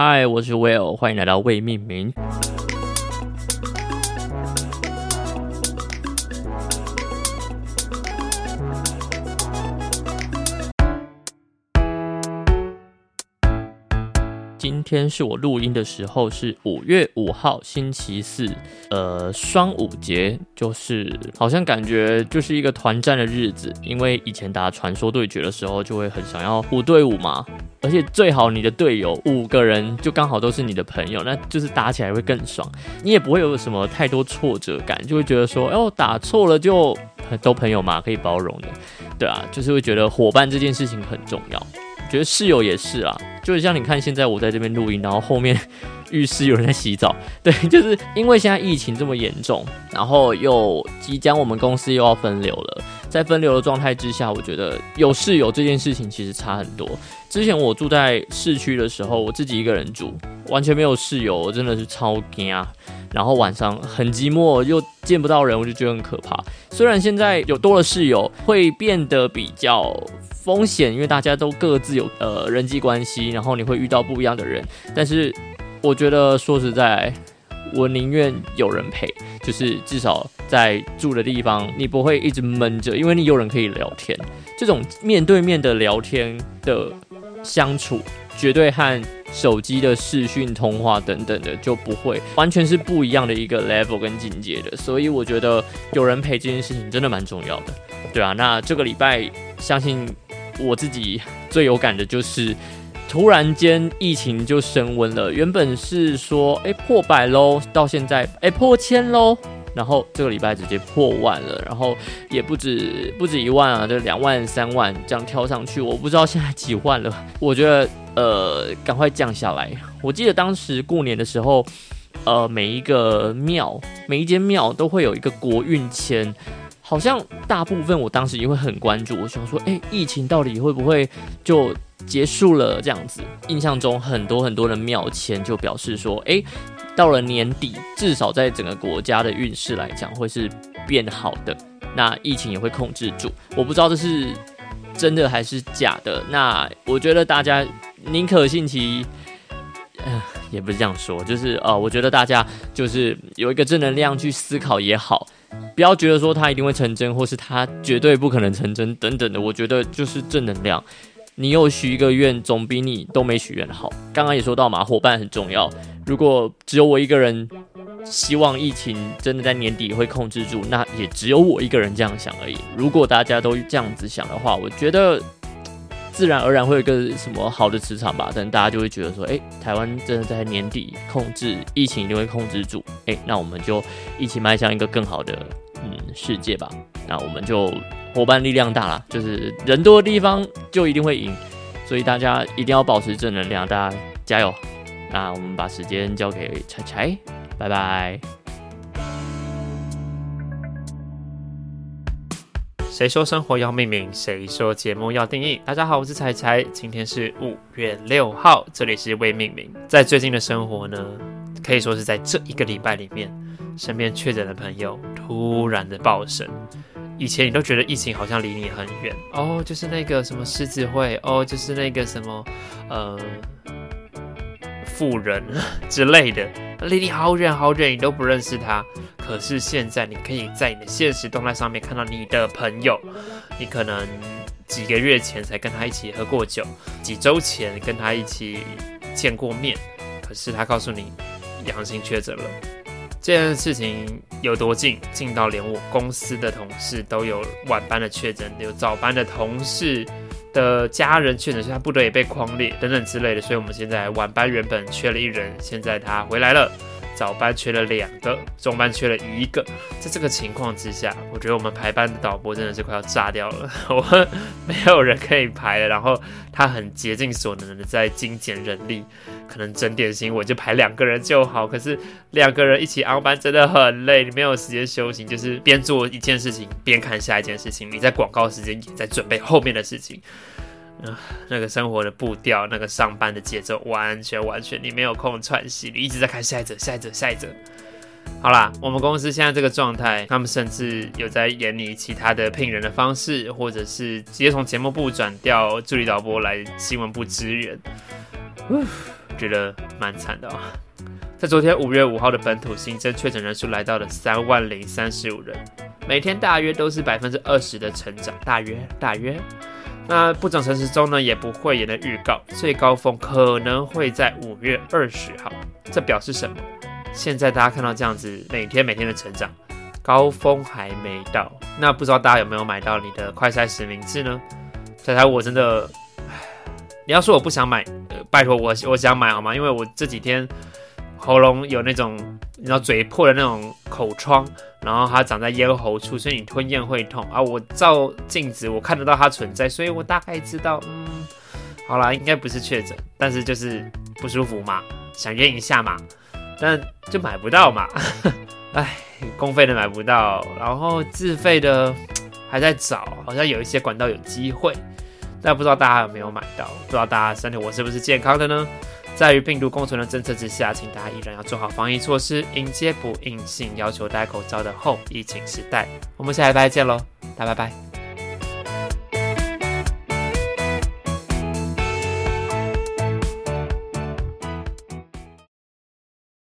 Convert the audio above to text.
嗨，我是 Will，欢迎来到未命名。今天是我录音的时候，是五月五号星期四，呃，双五节，就是好像感觉就是一个团战的日子，因为以前打传说对决的时候，就会很想要五对五嘛，而且最好你的队友五个人就刚好都是你的朋友，那就是打起来会更爽，你也不会有什么太多挫折感，就会觉得说，哦，打错了就都朋友嘛，可以包容的，对啊，就是会觉得伙伴这件事情很重要。觉得室友也是啊，就是像你看，现在我在这边录音，然后后面 浴室有人在洗澡，对，就是因为现在疫情这么严重，然后又即将我们公司又要分流了，在分流的状态之下，我觉得有室友这件事情其实差很多。之前我住在市区的时候，我自己一个人住，完全没有室友，我真的是超惊啊！然后晚上很寂寞，又见不到人，我就觉得很可怕。虽然现在有多了室友，会变得比较。风险，因为大家都各自有呃人际关系，然后你会遇到不一样的人。但是我觉得说实在，我宁愿有人陪，就是至少在住的地方，你不会一直闷着，因为你有人可以聊天。这种面对面的聊天的相处，绝对和手机的视讯通话等等的就不会完全是不一样的一个 level 跟境界的。所以我觉得有人陪这件事情真的蛮重要的，对啊。那这个礼拜相信。我自己最有感的就是，突然间疫情就升温了。原本是说，哎破百喽，到现在哎破千喽，然后这个礼拜直接破万了，然后也不止不止一万啊，就两万三万这样跳上去。我不知道现在几万了。我觉得呃，赶快降下来。我记得当时过年的时候，呃，每一个庙每一间庙都会有一个国运签。好像大部分我当时也会很关注，我想说，哎，疫情到底会不会就结束了这样子？印象中很多很多的庙签就表示说，哎，到了年底，至少在整个国家的运势来讲会是变好的，那疫情也会控制住。我不知道这是真的还是假的。那我觉得大家宁可信其，呃，也不是这样说，就是呃，我觉得大家就是有一个正能量去思考也好。不要觉得说它一定会成真，或是它绝对不可能成真等等的。我觉得就是正能量。你有许一个愿，总比你都没许愿好。刚刚也说到嘛，伙伴很重要。如果只有我一个人希望疫情真的在年底会控制住，那也只有我一个人这样想而已。如果大家都这样子想的话，我觉得。自然而然会有一个什么好的磁场吧，等大家就会觉得说，哎，台湾真的在年底控制疫情，一定会控制住，哎，那我们就一起迈向一个更好的嗯世界吧。那我们就伙伴力量大了，就是人多的地方就一定会赢，所以大家一定要保持正能量，大家加油。那我们把时间交给柴柴，拜拜。谁说生活要命名？谁说节目要定义？大家好，我是彩彩，今天是五月六号，这里是未命名。在最近的生活呢，可以说是在这一个礼拜里面，身边确诊的朋友突然的暴升。以前你都觉得疫情好像离你很远哦，就是那个什么狮子会哦，就是那个什么呃富人之类的，离你好远好远，你都不认识他。可是现在，你可以在你的现实动态上面看到你的朋友，你可能几个月前才跟他一起喝过酒，几周前跟他一起见过面，可是他告诉你阳性确诊了。这件事情有多近？近到连我公司的同事都有晚班的确诊，有早班的同事的家人确诊，所以他不得也被框列等等之类的。所以我们现在晚班原本缺了一人，现在他回来了。早班缺了两个，中班缺了一个，在这个情况之下，我觉得我们排班的导播真的是快要炸掉了，我们没有人可以排了。然后他很竭尽所能的在精简人力，可能整点心我就排两个人就好，可是两个人一起熬班真的很累，你没有时间休息，就是边做一件事情边看下一件事情，你在广告时间也在准备后面的事情。那个生活的步调，那个上班的节奏，完全完全你没有空喘息，你一直在看下一则、下一则、下一则。好啦，我们公司现在这个状态，他们甚至有在研拟其他的聘人的方式，或者是直接从节目部转调助理导播来新闻部支援。觉得蛮惨的啊。在昨天五月五号的本土新增确诊人数来到了三万零三十五人，每天大约都是百分之二十的成长，大约大约。那不整城市中呢，也不会也能预告最高峰可能会在五月二十号。这表示什么？现在大家看到这样子，每天每天的成长，高峰还没到。那不知道大家有没有买到你的快筛实名制呢？彩彩，我真的，你要说我不想买，呃，拜托我我想买好吗？因为我这几天喉咙有那种你知道嘴破的那种口疮。然后它长在咽喉处，所以你吞咽会痛啊。我照镜子，我看得到它存在，所以我大概知道，嗯，好啦，应该不是确诊，但是就是不舒服嘛，想验一下嘛，但就买不到嘛，唉，公费的买不到，然后自费的还在找，好像有一些管道有机会，但不知道大家有没有买到，不知道大家身体我是不是健康的呢？在与病毒共存的政策之下，请大家依然要做好防疫措施，迎接不硬性要求戴口罩的后疫情时代。我们下礼拜见喽，大拜拜。